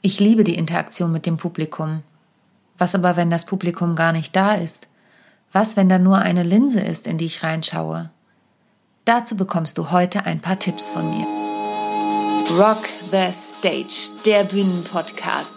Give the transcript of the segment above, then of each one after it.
Ich liebe die Interaktion mit dem Publikum. Was aber, wenn das Publikum gar nicht da ist? Was, wenn da nur eine Linse ist, in die ich reinschaue? Dazu bekommst du heute ein paar Tipps von mir. Rock the Stage, der Bühnenpodcast.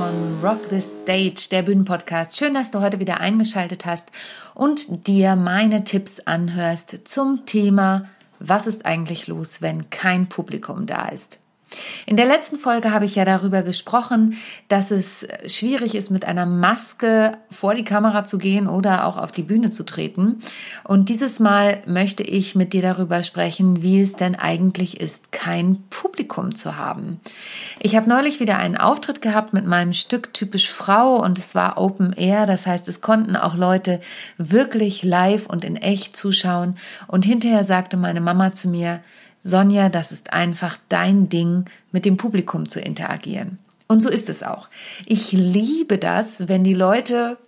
Von Rock the Stage, der Bühnenpodcast. Schön, dass du heute wieder eingeschaltet hast und dir meine Tipps anhörst zum Thema, was ist eigentlich los, wenn kein Publikum da ist. In der letzten Folge habe ich ja darüber gesprochen, dass es schwierig ist, mit einer Maske vor die Kamera zu gehen oder auch auf die Bühne zu treten. Und dieses Mal möchte ich mit dir darüber sprechen, wie es denn eigentlich ist, kein Publikum zu haben. Ich habe neulich wieder einen Auftritt gehabt mit meinem Stück Typisch Frau und es war Open Air. Das heißt, es konnten auch Leute wirklich live und in echt zuschauen. Und hinterher sagte meine Mama zu mir, Sonja, das ist einfach dein Ding, mit dem Publikum zu interagieren. Und so ist es auch. Ich liebe das, wenn die Leute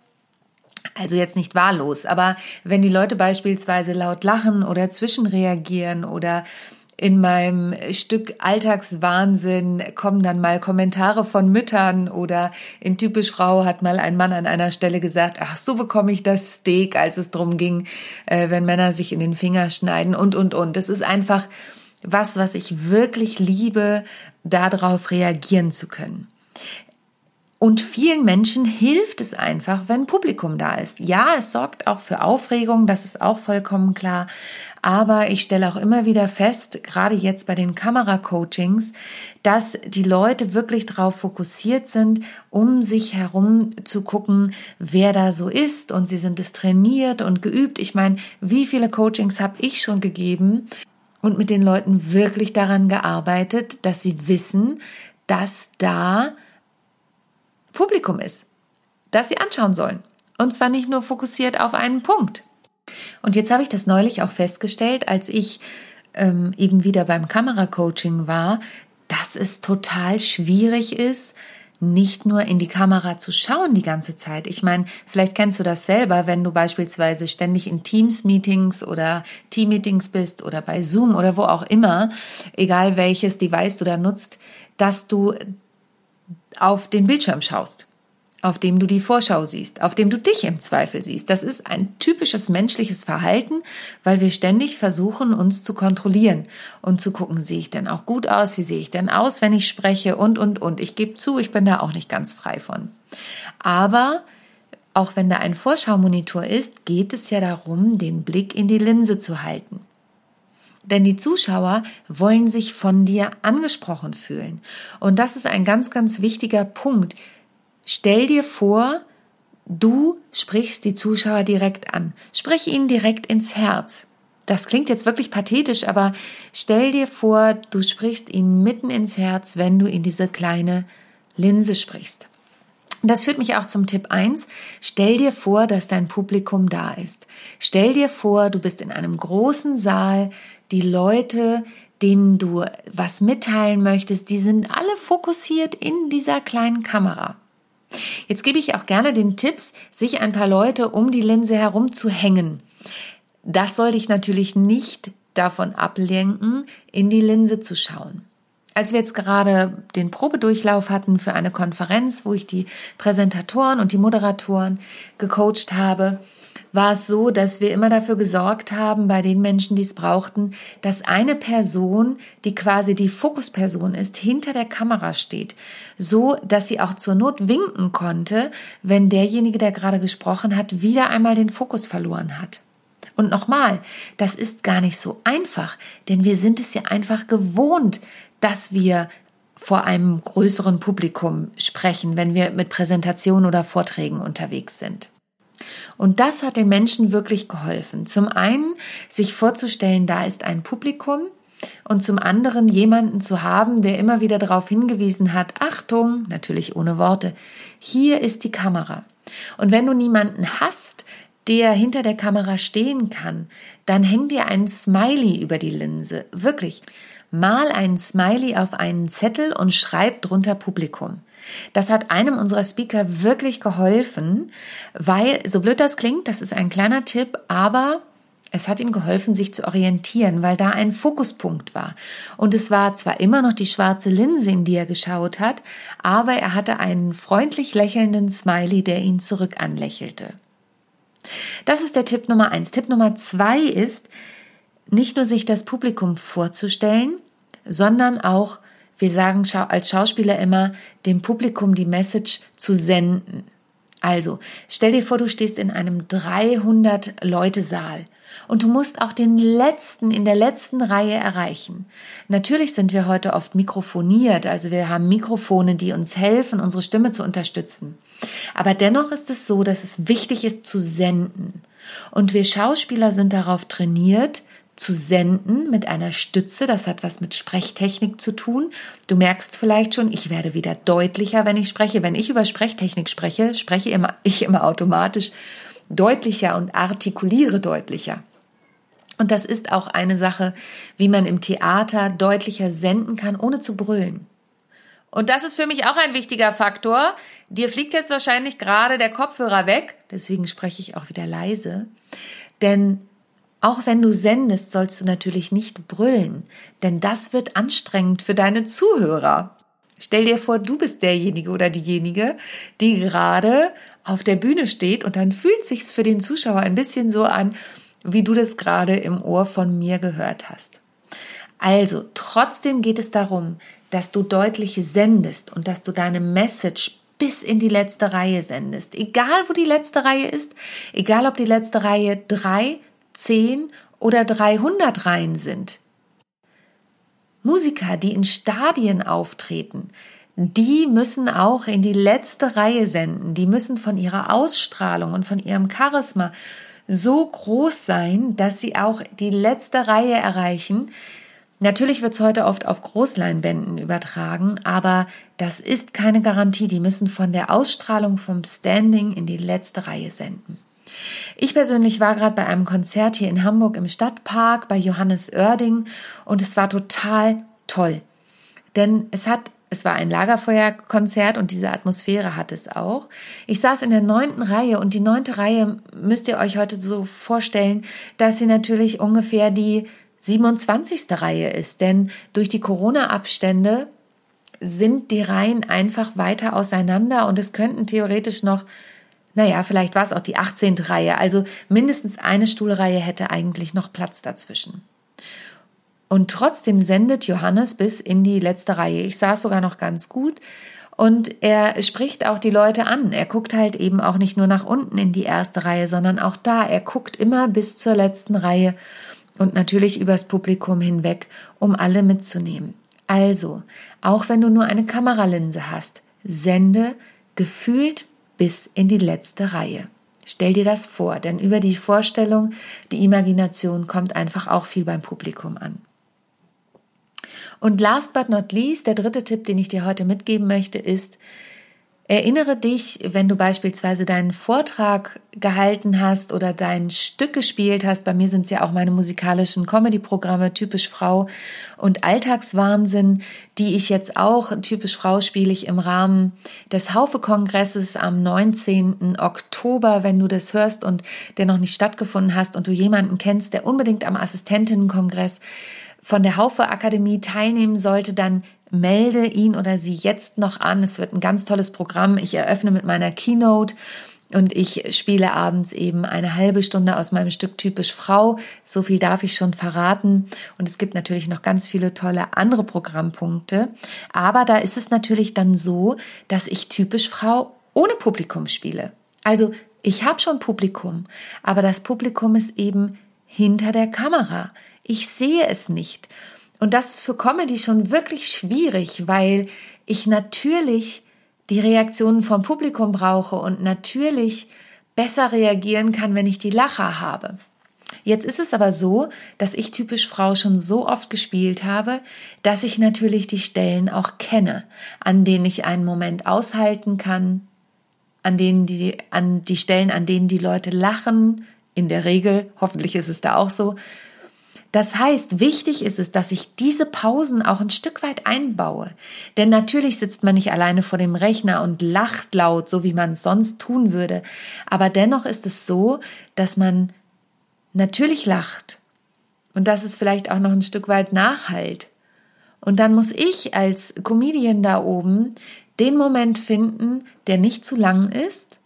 also jetzt nicht wahllos, aber wenn die Leute beispielsweise laut lachen oder zwischenreagieren oder in meinem Stück Alltagswahnsinn kommen dann mal Kommentare von Müttern oder in Typisch Frau hat mal ein Mann an einer Stelle gesagt, ach, so bekomme ich das Steak, als es drum ging, äh, wenn Männer sich in den Finger schneiden und, und, und. Das ist einfach, was, was ich wirklich liebe, darauf reagieren zu können. Und vielen Menschen hilft es einfach, wenn Publikum da ist. Ja, es sorgt auch für Aufregung, das ist auch vollkommen klar. Aber ich stelle auch immer wieder fest, gerade jetzt bei den Kameracoachings, dass die Leute wirklich darauf fokussiert sind, um sich herum zu gucken, wer da so ist. Und sie sind es trainiert und geübt. Ich meine, wie viele Coachings habe ich schon gegeben, und mit den Leuten wirklich daran gearbeitet, dass sie wissen, dass da Publikum ist, das sie anschauen sollen. Und zwar nicht nur fokussiert auf einen Punkt. Und jetzt habe ich das neulich auch festgestellt, als ich ähm, eben wieder beim Kameracoaching war, dass es total schwierig ist, nicht nur in die Kamera zu schauen die ganze Zeit. Ich meine, vielleicht kennst du das selber, wenn du beispielsweise ständig in Teams-Meetings oder Team-Meetings bist oder bei Zoom oder wo auch immer, egal welches Device du da nutzt, dass du auf den Bildschirm schaust auf dem du die Vorschau siehst, auf dem du dich im Zweifel siehst. Das ist ein typisches menschliches Verhalten, weil wir ständig versuchen, uns zu kontrollieren und zu gucken, sehe ich denn auch gut aus, wie sehe ich denn aus, wenn ich spreche und, und, und. Ich gebe zu, ich bin da auch nicht ganz frei von. Aber auch wenn da ein Vorschaumonitor ist, geht es ja darum, den Blick in die Linse zu halten. Denn die Zuschauer wollen sich von dir angesprochen fühlen. Und das ist ein ganz, ganz wichtiger Punkt. Stell dir vor, du sprichst die Zuschauer direkt an. Sprich ihnen direkt ins Herz. Das klingt jetzt wirklich pathetisch, aber stell dir vor, du sprichst ihnen mitten ins Herz, wenn du in diese kleine Linse sprichst. Das führt mich auch zum Tipp 1. Stell dir vor, dass dein Publikum da ist. Stell dir vor, du bist in einem großen Saal, die Leute, denen du was mitteilen möchtest, die sind alle fokussiert in dieser kleinen Kamera. Jetzt gebe ich auch gerne den Tipps, sich ein paar Leute um die Linse herum zu hängen. Das soll dich natürlich nicht davon ablenken, in die Linse zu schauen. Als wir jetzt gerade den Probedurchlauf hatten für eine Konferenz, wo ich die Präsentatoren und die Moderatoren gecoacht habe, war es so, dass wir immer dafür gesorgt haben, bei den Menschen, die es brauchten, dass eine Person, die quasi die Fokusperson ist, hinter der Kamera steht, so dass sie auch zur Not winken konnte, wenn derjenige, der gerade gesprochen hat, wieder einmal den Fokus verloren hat. Und nochmal, das ist gar nicht so einfach, denn wir sind es ja einfach gewohnt, dass wir vor einem größeren Publikum sprechen, wenn wir mit Präsentationen oder Vorträgen unterwegs sind. Und das hat den Menschen wirklich geholfen. Zum einen, sich vorzustellen, da ist ein Publikum und zum anderen jemanden zu haben, der immer wieder darauf hingewiesen hat, Achtung, natürlich ohne Worte, hier ist die Kamera. Und wenn du niemanden hast, der hinter der Kamera stehen kann, dann häng dir ein Smiley über die Linse. Wirklich. Mal ein Smiley auf einen Zettel und schreib drunter Publikum. Das hat einem unserer Speaker wirklich geholfen, weil, so blöd das klingt, das ist ein kleiner Tipp, aber es hat ihm geholfen, sich zu orientieren, weil da ein Fokuspunkt war. Und es war zwar immer noch die schwarze Linse, in die er geschaut hat, aber er hatte einen freundlich lächelnden Smiley, der ihn zurück anlächelte. Das ist der Tipp Nummer eins. Tipp Nummer zwei ist, nicht nur sich das Publikum vorzustellen, sondern auch, wir sagen als Schauspieler immer, dem Publikum die Message zu senden. Also, stell dir vor, du stehst in einem 300 Leute Saal und du musst auch den letzten in der letzten Reihe erreichen. Natürlich sind wir heute oft mikrofoniert, also wir haben Mikrofone, die uns helfen, unsere Stimme zu unterstützen. Aber dennoch ist es so, dass es wichtig ist zu senden. Und wir Schauspieler sind darauf trainiert, zu senden mit einer Stütze. Das hat was mit Sprechtechnik zu tun. Du merkst vielleicht schon, ich werde wieder deutlicher, wenn ich spreche. Wenn ich über Sprechtechnik spreche, spreche ich immer automatisch deutlicher und artikuliere deutlicher. Und das ist auch eine Sache, wie man im Theater deutlicher senden kann, ohne zu brüllen. Und das ist für mich auch ein wichtiger Faktor. Dir fliegt jetzt wahrscheinlich gerade der Kopfhörer weg, deswegen spreche ich auch wieder leise. Denn auch wenn du sendest, sollst du natürlich nicht brüllen, denn das wird anstrengend für deine Zuhörer. Stell dir vor, du bist derjenige oder diejenige, die gerade auf der Bühne steht und dann fühlt sich's für den Zuschauer ein bisschen so an, wie du das gerade im Ohr von mir gehört hast. Also, trotzdem geht es darum, dass du deutlich sendest und dass du deine Message bis in die letzte Reihe sendest. Egal, wo die letzte Reihe ist, egal, ob die letzte Reihe drei, zehn oder 300 Reihen sind. Musiker, die in Stadien auftreten, die müssen auch in die letzte Reihe senden. Die müssen von ihrer Ausstrahlung und von ihrem Charisma so groß sein, dass sie auch die letzte Reihe erreichen. Natürlich wird es heute oft auf Großleinwänden übertragen, aber das ist keine Garantie. Die müssen von der Ausstrahlung vom Standing in die letzte Reihe senden. Ich persönlich war gerade bei einem Konzert hier in Hamburg im Stadtpark bei Johannes Oerding und es war total toll. Denn es hat es war ein Lagerfeuerkonzert und diese Atmosphäre hat es auch. Ich saß in der neunten Reihe und die neunte Reihe müsst ihr euch heute so vorstellen, dass sie natürlich ungefähr die 27. Reihe ist. Denn durch die Corona-Abstände sind die Reihen einfach weiter auseinander und es könnten theoretisch noch, naja, vielleicht war es auch die 18. Reihe. Also mindestens eine Stuhlreihe hätte eigentlich noch Platz dazwischen. Und trotzdem sendet Johannes bis in die letzte Reihe. Ich saß sogar noch ganz gut. Und er spricht auch die Leute an. Er guckt halt eben auch nicht nur nach unten in die erste Reihe, sondern auch da. Er guckt immer bis zur letzten Reihe und natürlich übers Publikum hinweg, um alle mitzunehmen. Also, auch wenn du nur eine Kameralinse hast, sende gefühlt bis in die letzte Reihe. Stell dir das vor, denn über die Vorstellung, die Imagination kommt einfach auch viel beim Publikum an. Und last but not least, der dritte Tipp, den ich dir heute mitgeben möchte, ist, Erinnere dich, wenn du beispielsweise deinen Vortrag gehalten hast oder dein Stück gespielt hast. Bei mir sind es ja auch meine musikalischen Comedy-Programme, typisch Frau und Alltagswahnsinn, die ich jetzt auch, typisch Frau, spiele ich im Rahmen des Haufe-Kongresses am 19. Oktober. Wenn du das hörst und der noch nicht stattgefunden hast und du jemanden kennst, der unbedingt am Assistentinnenkongress von der Haufe Akademie teilnehmen sollte, dann melde ihn oder sie jetzt noch an. Es wird ein ganz tolles Programm. Ich eröffne mit meiner Keynote und ich spiele abends eben eine halbe Stunde aus meinem Stück Typisch Frau. So viel darf ich schon verraten. Und es gibt natürlich noch ganz viele tolle andere Programmpunkte. Aber da ist es natürlich dann so, dass ich Typisch Frau ohne Publikum spiele. Also ich habe schon Publikum, aber das Publikum ist eben hinter der Kamera. Ich sehe es nicht. Und das ist für Comedy schon wirklich schwierig, weil ich natürlich die Reaktionen vom Publikum brauche und natürlich besser reagieren kann, wenn ich die Lacher habe. Jetzt ist es aber so, dass ich typisch Frau schon so oft gespielt habe, dass ich natürlich die Stellen auch kenne, an denen ich einen Moment aushalten kann an denen die, an die Stellen, an denen die Leute lachen, in der Regel, hoffentlich ist es da auch so. Das heißt, wichtig ist es, dass ich diese Pausen auch ein Stück weit einbaue. Denn natürlich sitzt man nicht alleine vor dem Rechner und lacht laut, so wie man es sonst tun würde. Aber dennoch ist es so, dass man natürlich lacht und dass es vielleicht auch noch ein Stück weit nachhalt. Und dann muss ich als Comedian da oben den Moment finden, der nicht zu lang ist,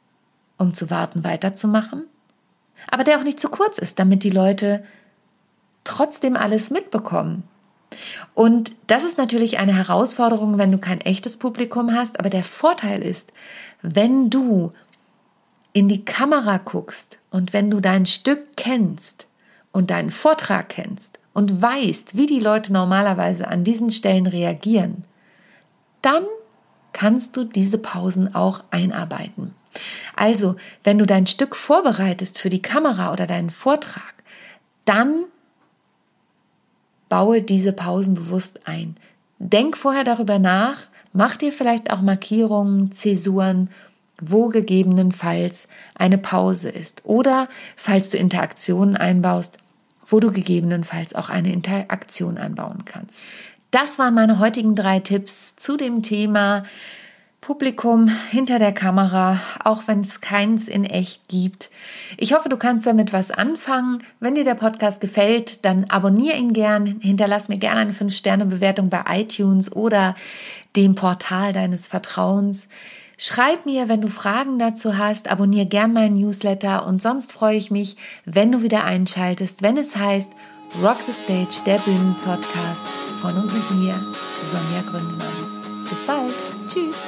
um zu warten, weiterzumachen, aber der auch nicht zu kurz ist, damit die Leute trotzdem alles mitbekommen. Und das ist natürlich eine Herausforderung, wenn du kein echtes Publikum hast, aber der Vorteil ist, wenn du in die Kamera guckst und wenn du dein Stück kennst und deinen Vortrag kennst und weißt, wie die Leute normalerweise an diesen Stellen reagieren, dann kannst du diese Pausen auch einarbeiten. Also, wenn du dein Stück vorbereitest für die Kamera oder deinen Vortrag, dann baue diese Pausen bewusst ein. Denk vorher darüber nach, mach dir vielleicht auch Markierungen, Zäsuren, wo gegebenenfalls eine Pause ist. Oder falls du Interaktionen einbaust, wo du gegebenenfalls auch eine Interaktion einbauen kannst. Das waren meine heutigen drei Tipps zu dem Thema Publikum hinter der Kamera, auch wenn es keins in echt gibt. Ich hoffe, du kannst damit was anfangen. Wenn dir der Podcast gefällt, dann abonniere ihn gern, hinterlass mir gerne eine 5-Sterne-Bewertung bei iTunes oder dem Portal deines Vertrauens. Schreib mir, wenn du Fragen dazu hast, abonniere gern meinen Newsletter und sonst freue ich mich, wenn du wieder einschaltest, wenn es heißt Rock the Stage, der Bühnenpodcast von und mit mir, Sonja Gründemann. Bis bald. Tschüss.